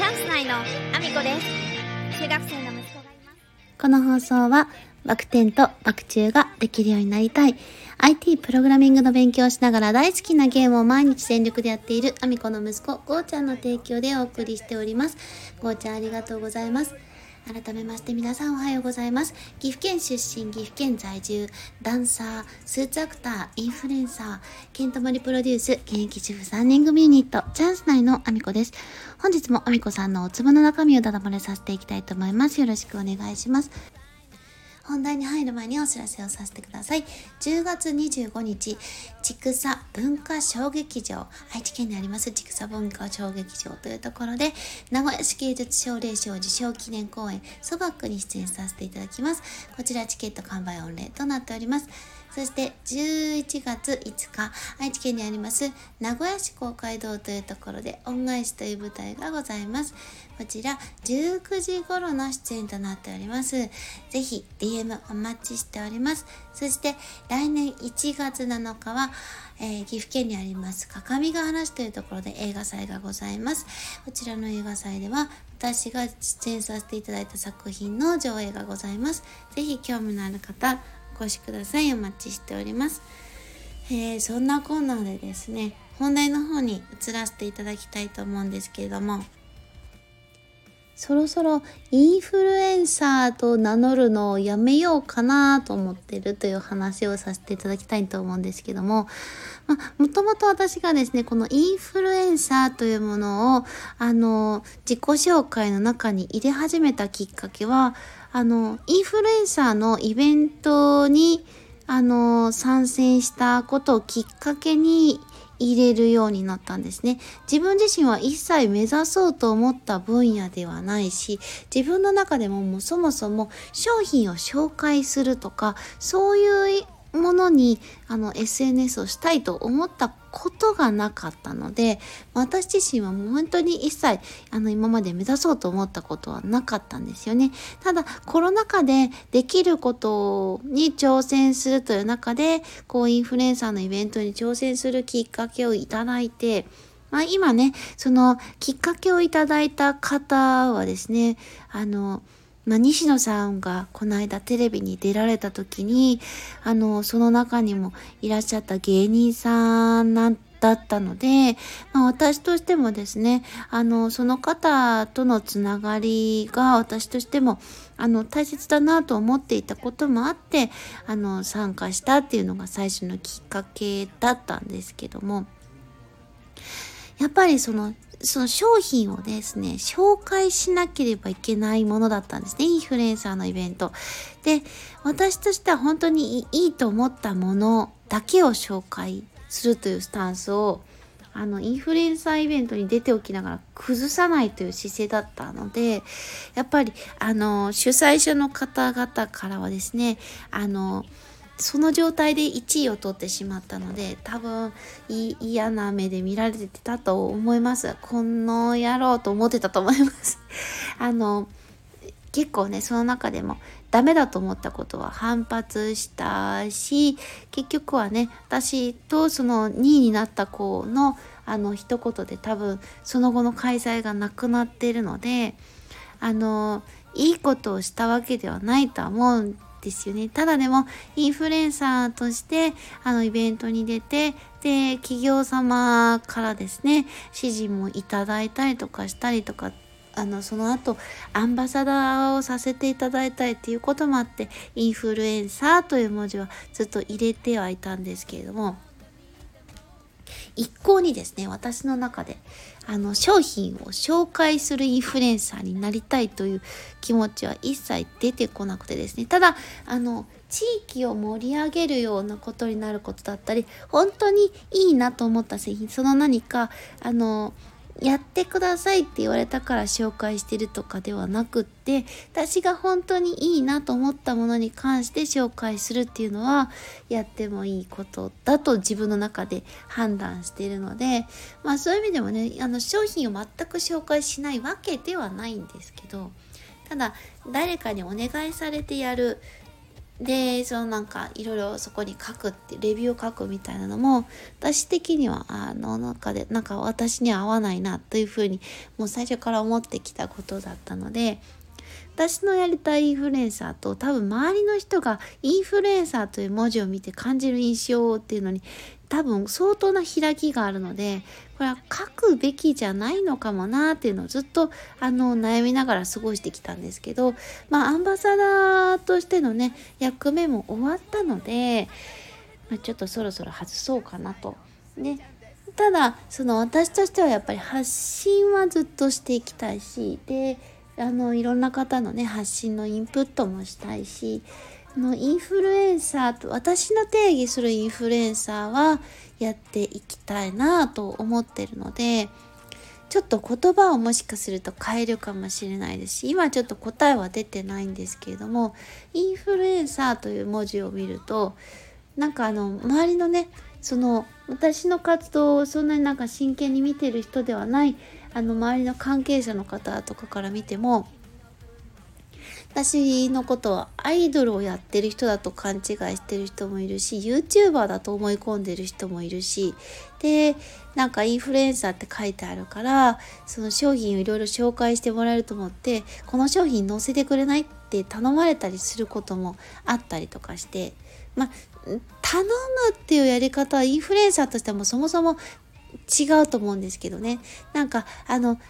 チャンス内のアミコです。中学生の息子がいます。この放送はバク転とバク宙ができるようになりたい。IT プログラミングの勉強をしながら大好きなゲームを毎日全力でやっているアミコの息子ゴーちゃんの提供でお送りしております。ゴーちゃんありがとうございます。改めまして皆さんおはようございます。岐阜県出身、岐阜県在住、ダンサー、スーツアクター、インフルエンサー、ケントマリプロデュース、現役主婦3人組ユニット、チャンス内のアミコです。本日もアミコさんのお粒の中身をだだ漏れさせていきたいと思います。よろしくお願いします。本題に入る前にお知らせをさせてください。10月25日、千草文化小劇場、愛知県にあります千草文化小劇場というところで、名古屋市芸術奨励賞受賞記念公演、ソバックに出演させていただきます。こちらチケット完売御礼となっております。そして11月5日、愛知県にあります名古屋市公会堂というところで恩返しという舞台がございます。こちら19時頃の出演となっております。ぜひ DM お待ちしております。そして来年1月7日は、えー、岐阜県にあります各務原市というところで映画祭がございます。こちらの映画祭では私が出演させていただいた作品の上映がございます。ぜひ興味のある方、越しください。お待ちしております。えー、そんなコーナーでですね、本題の方に移らせていただきたいと思うんですけれども、そろそろインフルエンサーと名乗るのをやめようかなと思ってるという話をさせていただきたいと思うんですけども、まもともと私がですね、このインフルエンサーというものを、あの、自己紹介の中に入れ始めたきっかけは、あの、インフルエンサーのイベントに、あの、参戦したことをきっかけに入れるようになったんですね。自分自身は一切目指そうと思った分野ではないし、自分の中でももうそもそも商品を紹介するとか、そういうものにあの SNS をしたいと思ったことがなかったので私自身はもう本当に一切あの今まで目指そうと思ったことはなかったんですよね。ただコロナ禍でできることに挑戦するという中でこうインフルエンサーのイベントに挑戦するきっかけをいただいてまあ、今ねそのきっかけをいただいた方はですねあのまあ、西野さんがこの間テレビに出られた時に、あの、その中にもいらっしゃった芸人さんなんだったので、まあ、私としてもですね、あの、その方とのつながりが私としても、あの、大切だなと思っていたこともあって、あの、参加したっていうのが最初のきっかけだったんですけども、やっぱりそのその商品をですね、紹介しなければいけないものだったんですね。インフルエンサーのイベント。で、私としては本当にいいと思ったものだけを紹介するというスタンスを、あの、インフルエンサーイベントに出ておきながら崩さないという姿勢だったので、やっぱり、あの、主催者の方々からはですね、あの、その状態で1位を取ってしまったので多分嫌な目で見られてたと思います。この野郎と思ってたと思います。あの結構ねその中でもダメだと思ったことは反発したし結局はね私とその2位になった子のあの一言で多分その後の開催がなくなっているのであのいいことをしたわけではないとは思うんですよね。ただでも、インフルエンサーとして、あの、イベントに出て、で、企業様からですね、指示もいただいたりとかしたりとか、あの、その後、アンバサダーをさせていただいたりっていうこともあって、インフルエンサーという文字はずっと入れてはいたんですけれども、一向にですね、私の中で、あの、商品を紹介するインフルエンサーになりたいという気持ちは一切出てこなくてですね、ただ、あの、地域を盛り上げるようなことになることだったり、本当にいいなと思った製品、その何か、あの、やってくださいって言われたから紹介してるとかではなくって私が本当にいいなと思ったものに関して紹介するっていうのはやってもいいことだと自分の中で判断しているのでまあそういう意味でもねあの商品を全く紹介しないわけではないんですけどただ誰かにお願いされてやるでそのなんかいろいろそこに書くってレビューを書くみたいなのも私的にはあの中でなんか私には合わないなというふうにもう最初から思ってきたことだったので私のやりたいインフルエンサーと多分周りの人がインフルエンサーという文字を見て感じる印象っていうのに多分相当な開きがあるのでこれは書くべきじゃないのかもなっていうのをずっとあの悩みながら過ごしてきたんですけどまあアンバサダーとしてのね役目も終わったので、まあ、ちょっとそろそろ外そうかなと。でただその私としてはやっぱり発信はずっとしていきたいしであのいろんな方のね発信のインプットもしたいしのインフルエンサーと私の定義するインフルエンサーはやっていきたいなと思ってるのでちょっと言葉をもしかすると変えるかもしれないです。し今ちょっと答えは出てないんですけれどもインフルエンサーという文字を見るとなんかあの周りのねその私の活動をそんなになんか真剣に見てる人ではないあの周りの関係者の方とかから見ても私のことはアイドルをやってる人だと勘違いしてる人もいるし YouTuber だと思い込んでる人もいるしでなんかインフルエンサーって書いてあるからその商品をいろいろ紹介してもらえると思ってこの商品載せてくれないって頼まれたりすることもあったりとかしてまあ頼むっていうやり方はインフルエンサーとしてもそもそも違うと思うんですけどね。なんかあの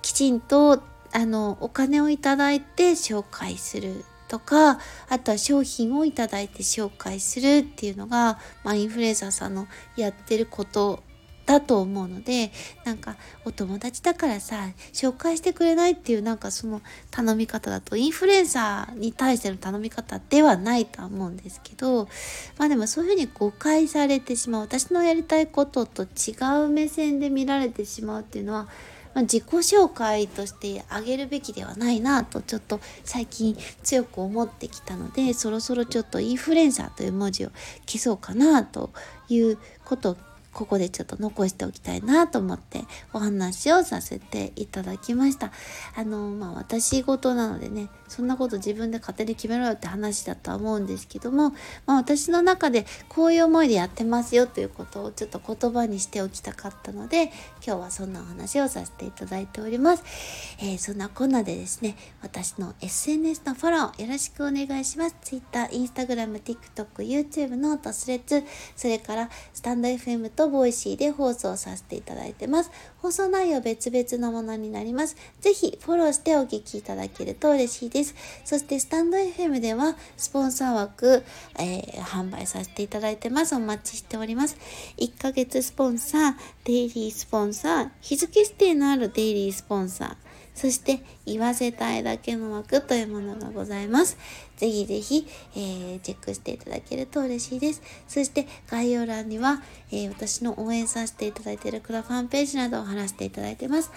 きちんとあのお金をいただいて紹介するとかあとは商品をいただいて紹介するっていうのが、まあ、インフルエンサーさんのやってることだと思うのでなんかお友達だからさ紹介してくれないっていうなんかその頼み方だとインフルエンサーに対しての頼み方ではないとは思うんですけどまあでもそういうふうに誤解されてしまう私のやりたいことと違う目線で見られてしまうっていうのはまあ、自己紹介としてあげるべきではないなとちょっと最近強く思ってきたのでそろそろちょっとインフルエンサーという文字を消そうかなということをここでちょっと残しておきたいなと思ってお話をさせていただきました。あの、まあ私事なのでね、そんなこと自分で勝手に決めろよって話だとは思うんですけども、まあ私の中でこういう思いでやってますよということをちょっと言葉にしておきたかったので、今日はそんなお話をさせていただいております。えー、そんなこんなでですね、私の SNS のフォローよろしくお願いします。Twitter、Instagram、TikTok、 YouTube、note、Threads、それからスタンド FM と Voicy で放送させていただいてます。放送内容別々のものになります。ぜひフォローしてお聞きいただけると嬉しいです。そしてスタンド FM ではスポンサー枠、えー、販売させていただいてます。お待ちしております。1ヶ月スポンサー、デイリースポンサー、日付指定のあるデイリースポンサー、そして言わせたいだけの枠というものがございます。ぜひぜひ、えー、チェックしていただけると嬉しいです。そして概要欄には、えー、私の応援させていただいているクラファンページなどを貼らせていただいてます。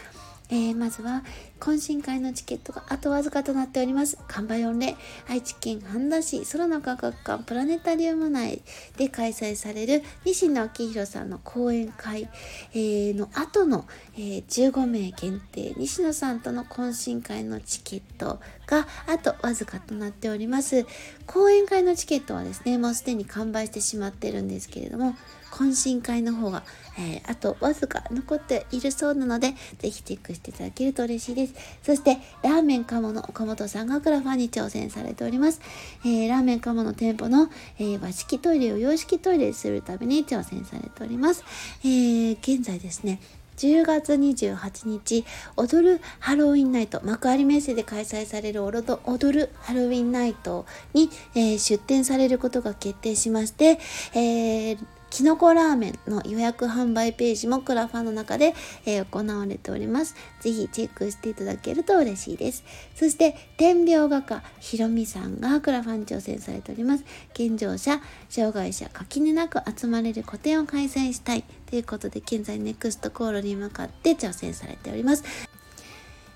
えー、まずは懇親会のチケットがあとわずかとなっております。完売御礼、愛知県半田市空の科学館プラネタリウム内で開催される西野昭弘さんの講演会、えー、の後の、えー、15名限定西野さんとの懇親会のチケットがあとわずかとなっております。講演会のチケットはですね、もうすでに完売してしまってるんですけれども、懇親会の方が、えー、あとわずか残っているそうなので、ぜひチェックしていただけると嬉しいです。そして、ラーメン鴨の岡本さんがクラファンに挑戦されております。えー、ラーメン鴨の店舗の、えー、和式トイレを洋式トイレにするために挑戦されております。えー、現在ですね、10月28日、踊るハロウィンナイト、幕張メッセで開催される踊るハロウィンナイトに、えー、出展されることが決定しまして、えーきのこラーメンの予約販売ページもクラファンの中で、え、行われております。ぜひチェックしていただけると嬉しいです。そして、天描画家ひろみさんがクラファンに挑戦されております。健常者、障害者、垣根なく集まれる個展を開催したいということで、現在ネクストコールに向かって挑戦されております。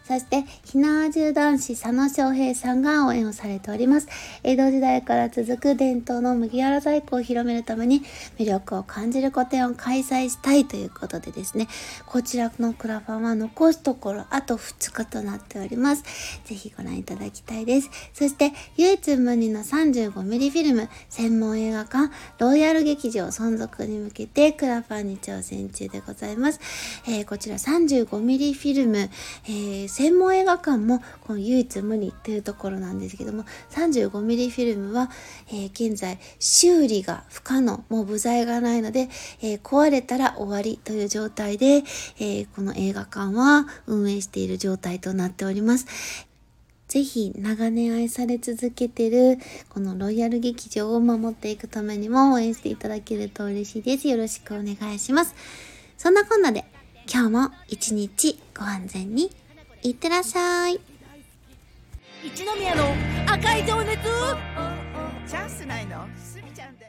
そして、ひなわじゅう男子佐野翔平さんが応援をされております。江戸時代から続く伝統の麦わら細工を広めるために魅力を感じる個展を開催したいということでですね、こちらのクラファンは残すところあと2日となっております。ぜひご覧いただきたいです。そして、唯一無二の 35mm フィルム専門映画館ロイヤル劇場存続に向けてクラファンに挑戦中でございます。えー、こちら 35mm フィルム、えー、専門映画館もこの唯一無二というところなんですけども 35mm フィルムは、えー、現在修理が不可能もう部材がないので、えー、壊れたら終わりという状態で、えー、この映画館は運営している状態となっております。ぜひ長年愛され続けてるこのロイヤル劇場を守っていくためにも応援していただけると嬉しいです。よろしくお願いします。そんなこんなで今日も一日ご安全にいってらっしゃい。一宮の赤い情熱。チャンスないの？すみちゃんです